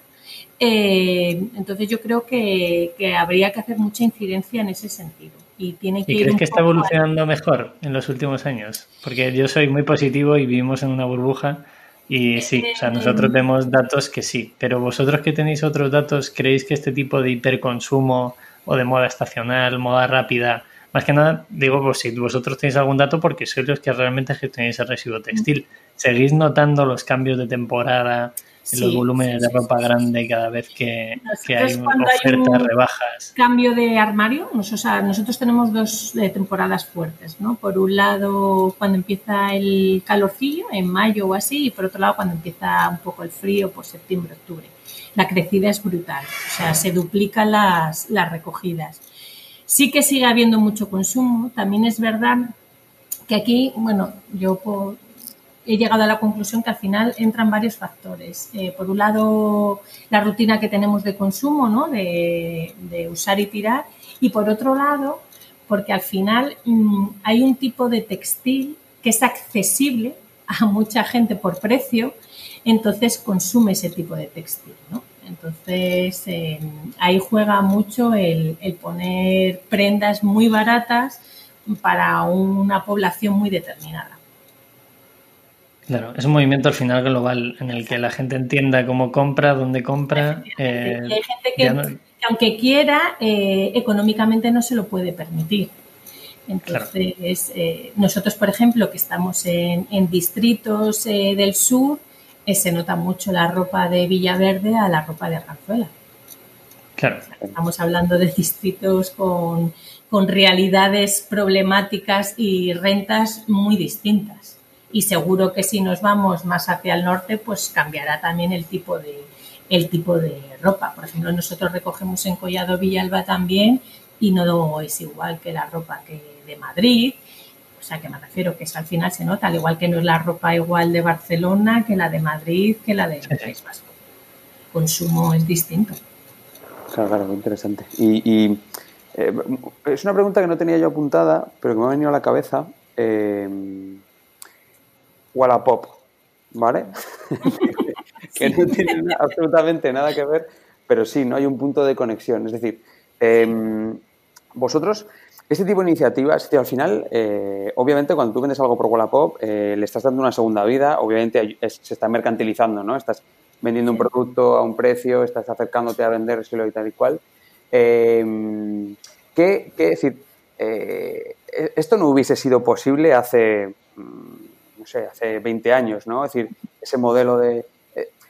S3: Eh, entonces yo creo que, habría que hacer mucha incidencia en ese sentido. ¿Y, tiene que
S1: crees que está evolucionando mejor en los últimos años? Porque yo soy muy positivo y vivimos en una burbuja y sí, o sea, nosotros tenemos datos que sí, pero vosotros que tenéis otros datos, ¿creéis que este tipo de hiperconsumo o de moda estacional, moda rápida, más que nada, digo, pues si vosotros tenéis algún dato, porque sois los que realmente gestionáis el residuo textil. ¿Seguís notando los cambios de temporada, los volúmenes de ropa grande cada vez que, hay ofertas, rebajas?
S3: Cambio de armario. Nosotros, tenemos dos eh, temporadas fuertes, ¿no? Por un lado, cuando empieza el calorcillo, en mayo o así, y por otro lado, cuando empieza un poco el frío, por septiembre, octubre. La crecida es brutal, o sea, se duplican las, las recogidas. Sí que sigue habiendo mucho consumo. También es verdad que aquí, bueno, yo he llegado a la conclusión que al final entran varios factores. Eh, por un lado, la rutina que tenemos de consumo, ¿no? De, usar y tirar. Y por otro lado, porque al final mm, hay un tipo de textil que es accesible a mucha gente por precio, entonces consume ese tipo de textil. Entonces, em, ahí juega mucho el, poner prendas muy baratas para una población muy determinada.
S1: Claro, es un movimiento al final global en el que la gente entienda cómo compra, dónde compra.
S3: Eh, hay gente que, aunque quiera, eh, económicamente no se lo puede permitir. Entonces, eh, nosotros, por ejemplo, que estamos en, en distritos del sur, se nota mucho la ropa de Villaverde a la ropa de Arganzuela.
S1: Claro.
S3: Estamos hablando de distritos con, realidades problemáticas y rentas muy distintas. Y seguro que si nos vamos más hacia el norte, pues cambiará también el tipo de, el tipo de ropa. Por ejemplo, nosotros recogemos en Collado Villalba también y no es igual que la ropa que de Madrid o sea, que me refiero que al final se nota, al igual que no es la ropa igual de Barcelona que la de Madrid, que la de País Vasco. Consumo es distinto.
S2: Claro, claro, muy interesante. Y, eh, es una pregunta que no tenía yo apuntada, pero que me ha venido a la cabeza. Eh, Wallapop, ¿vale? que no tiene absolutamente nada que ver, pero sí, no hay un punto de conexión. Es decir, em, vosotros este tipo de iniciativas, al final, eh, obviamente cuando tú vendes algo por Wallapop, eh, le estás dando una segunda vida, obviamente se está mercantilizando, ¿no? Estás vendiendo un producto a un precio, estás acercándote a vendérselo y tal y cual. Eh, ¿qué, decir? Eh, esto no hubiese sido posible hace, mm, sé, hace 20 años, ¿no? Es decir, ese modelo de...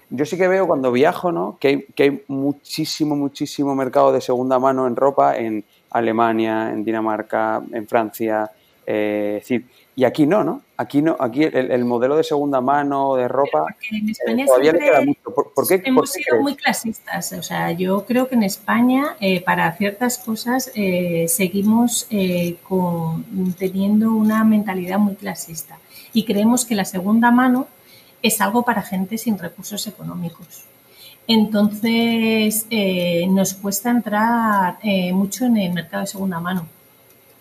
S2: yo sí que veo cuando viajo, ¿no? Que hay, que hay muchísimo, muchísimo mercado de segunda mano en ropa en Alemania, en Dinamarca, en Francia. Eh, y aquí no, ¿no? Aquí no, aquí el, modelo de segunda mano de ropa
S3: en España eh, todavía le queda mucho. ¿Por, qué, hemos sido muy clasistas. O sea, yo creo que en España eh, para ciertas cosas seguimos teniendo una mentalidad muy clasista y creemos que la segunda mano es algo para gente sin recursos económicos. Entonces, eh, nos cuesta entrar eh, mucho en el mercado de segunda mano.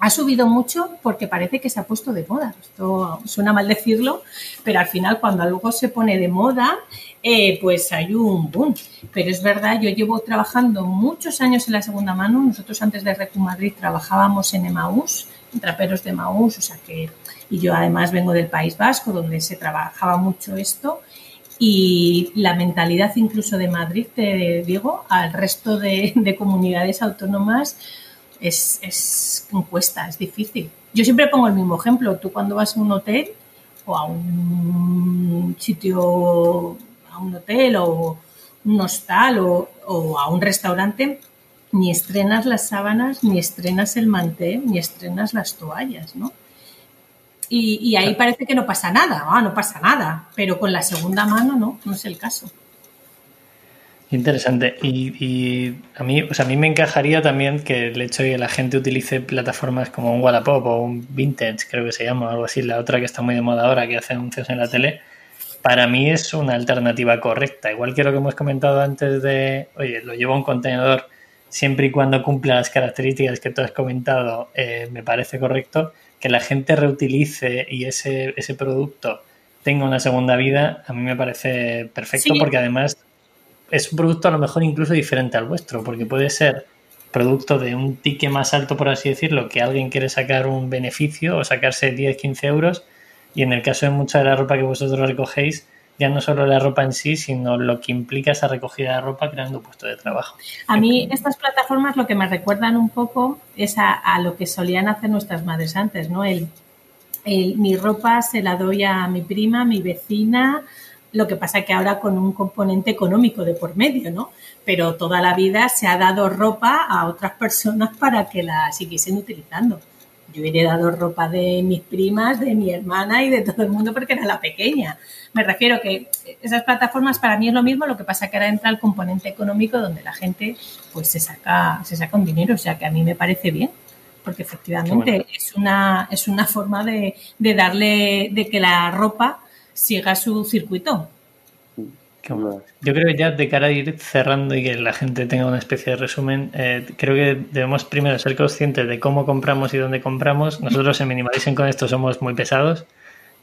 S3: Ha subido mucho porque parece que se ha puesto de moda. Esto suena mal decirlo, pero al final cuando algo se pone de moda, eh, pues hay un boom. Pero es verdad, yo llevo trabajando muchos años en la segunda mano. Nosotros antes de Recu Madrid trabajábamos en Emaús, traperos de Maús, o sea que, y yo además vengo del País Vasco, donde se trabajaba mucho esto, y la mentalidad incluso de Madrid, te digo, al resto de, comunidades autónomas es, es cuesta, es difícil. Yo siempre pongo el mismo ejemplo. Tú cuando vas a un hotel o a un sitio, a un hotel o un hostal o, o a un restaurante, ni estrenas las sábanas, ni estrenas el mantel, ni estrenas las toallas, ¿no? Y, ahí parece que no pasa nada, ah, no pasa nada, pero con la segunda mano no, no es el caso.
S1: Interesante. Y, a mí, o sea, a mí me encajaría también que el hecho de que la gente utilice plataformas como un Wallapop o un Vintage, creo que se llama, algo así, la otra que está muy de moda ahora, que hace anuncios en la tele, para mí es una alternativa correcta. Igual que lo que hemos comentado antes de, oye, lo llevo a un contenedor siempre y cuando cumpla las características que tú has comentado, eh, me parece correcto que la gente reutilice y ese, ese producto tenga una segunda vida, a mí me parece perfecto porque además es un producto a lo mejor incluso diferente al vuestro, porque puede ser producto de un ticket más alto, por así decirlo, que alguien quiere sacar un beneficio o sacarse 10, 15 euros, y en el caso de mucha de la ropa que vosotros recogéis, ya no solo la ropa en sí, sino lo que implica esa recogida de ropa creando puesto de trabajo.
S3: A mí estas plataformas lo que me recuerdan un poco es a, lo que solían hacer nuestras madres antes, ¿no? El, mi ropa se la doy a mi prima, mi vecina, lo que pasa que ahora con un componente económico de por medio, ¿no? Pero toda la vida se ha dado ropa a otras personas para que la siguiesen utilizando. Yo he heredado ropa de mis primas, de mi hermana y de todo el mundo porque era la pequeña. Me refiero que esas plataformas para mí es lo mismo, lo que pasa que ahora entra el componente económico donde la gente pues se saca, se saca un dinero, o sea que a mí me parece bien, porque efectivamente es una, es una forma de, de darle, de que la ropa siga su circuito.
S1: Yo creo que ya de cara a ir cerrando y que la gente tenga una especie de resumen, eh, creo que debemos primero ser conscientes de cómo compramos y dónde compramos. Nosotros en Minimalicen con esto somos muy pesados.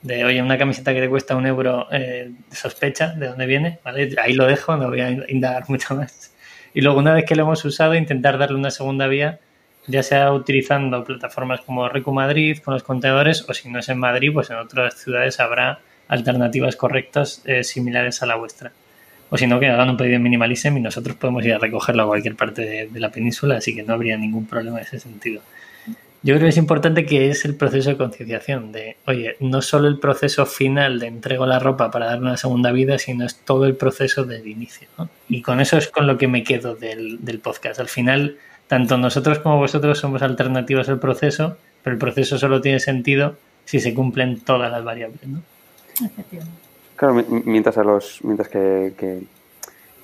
S1: De, oye, una camiseta que te cuesta un euro, eh, sospecha de dónde viene, ¿vale? Ahí lo dejo, no voy a indagar mucho más. Y luego, una vez que lo hemos usado, intentar darle una segunda vía, ya sea utilizando plataformas como Recu Madrid, con los contenedores, o si no es en Madrid, pues en otras ciudades habrá alternativas correctas eh, similares a la vuestra. O si no, que hagan un pedido Minimalism y nosotros podemos ir a recogerlo a cualquier parte de, la península, así que no habría ningún problema en ese sentido. Yo creo que es importante que es el proceso de concienciación, de, oye, no solo el proceso final de entrego la ropa para darle una segunda vida, sino es todo el proceso del inicio. Y con eso es con lo que me quedo del, del podcast. Al final, tanto nosotros como vosotros somos alternativas al proceso, pero el proceso solo tiene sentido si se cumplen todas las variables. ¿no?
S2: Claro, mientras a los, mientras que,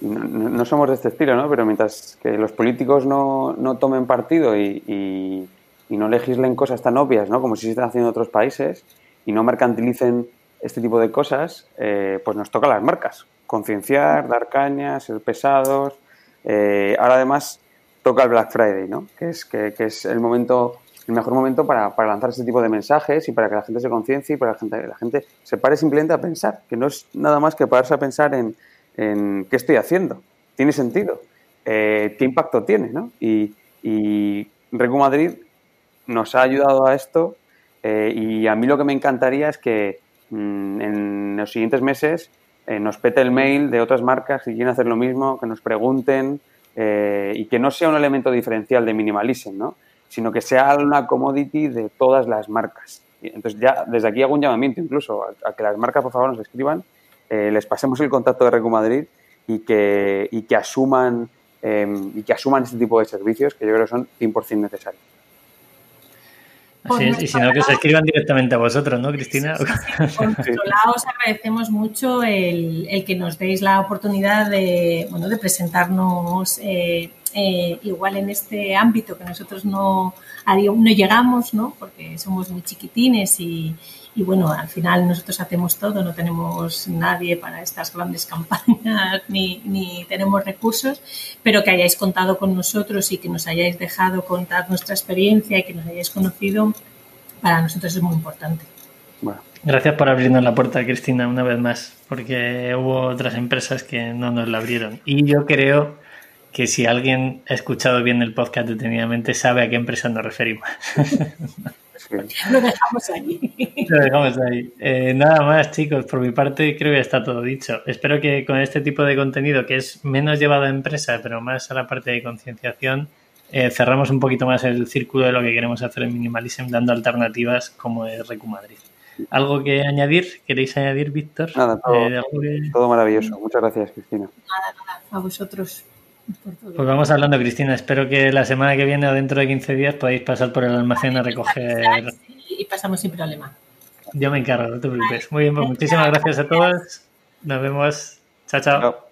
S2: no, somos de este estilo, ¿no? Pero mientras que los políticos no, no tomen partido y, y, no legislen cosas tan obvias, ¿no? Como si se están haciendo en otros países y no mercantilicen este tipo de cosas, eh, pues nos toca las marcas. Concienciar, dar cañas, ser pesados. Eh, ahora además toca el Black Friday, ¿no? Que es, que, que es el momento el mejor momento para, lanzar este tipo de mensajes y para que la gente se conciencie y para que la gente, se pare simplemente a pensar, que no es nada más que pararse a pensar en, qué estoy haciendo, tiene sentido, eh, qué impacto tiene, ¿no? Y, y Recu Madrid nos ha ayudado a esto eh, y a mí lo que me encantaría es que mm, en los siguientes meses eh, nos pete el mail de otras marcas que quieren hacer lo mismo, que nos pregunten y que no sea un elemento diferencial de minimalism, ¿no? Sino que sea una commodity de todas las marcas. Entonces ya desde aquí hago un llamamiento incluso a, que las marcas por favor nos escriban, eh, les pasemos el contacto de Recu Madrid y que, y que asuman em, y que asuman este tipo de servicios que yo creo que son 100% necesarios.
S1: Así es, y si no, que os escriban directamente a vosotros, ¿no, Cristina?
S3: por nuestro lado, os agradecemos mucho el, el, que nos deis la oportunidad de, bueno, de presentarnos eh, eh, igual en este ámbito que nosotros no, no llegamos, ¿no? porque somos muy chiquitines y, y, bueno, al final nosotros hacemos todo, no tenemos nadie para estas grandes campañas ni, ni tenemos recursos, pero que hayáis contado con nosotros y que nos hayáis dejado contar nuestra experiencia y que nos hayáis conocido, para nosotros es muy importante.
S1: Gracias por abrirnos la puerta, Cristina, una vez más, porque hubo otras empresas que no nos la abrieron. Y yo creo que si alguien ha escuchado bien el podcast detenidamente sabe a qué empresa nos referimos.
S3: Lo dejamos ahí.
S1: Lo dejamos ahí. Eh, nada más, chicos, por mi parte creo que está todo dicho. Espero que con este tipo de contenido, que es menos llevado a empresa, pero más a la parte de concienciación, eh, cerramos un poquito más el círculo de lo que queremos hacer en Minimalism, dando alternativas como es Recu Madrid. ¿Algo que añadir? ¿Queréis añadir, Víctor?
S2: Nada, todo, todo maravilloso. Muchas gracias, Cristina.
S3: Nada, nada, a vosotros.
S1: Pues vamos hablando, Cristina. Espero que la semana que viene o dentro de 15 días podáis pasar por el almacén a recoger.
S3: Y pasamos sin problema.
S1: Yo me encargo, no te preocupes. Muy bien, pues muchísimas gracias a todos. Nos vemos. chao. chao.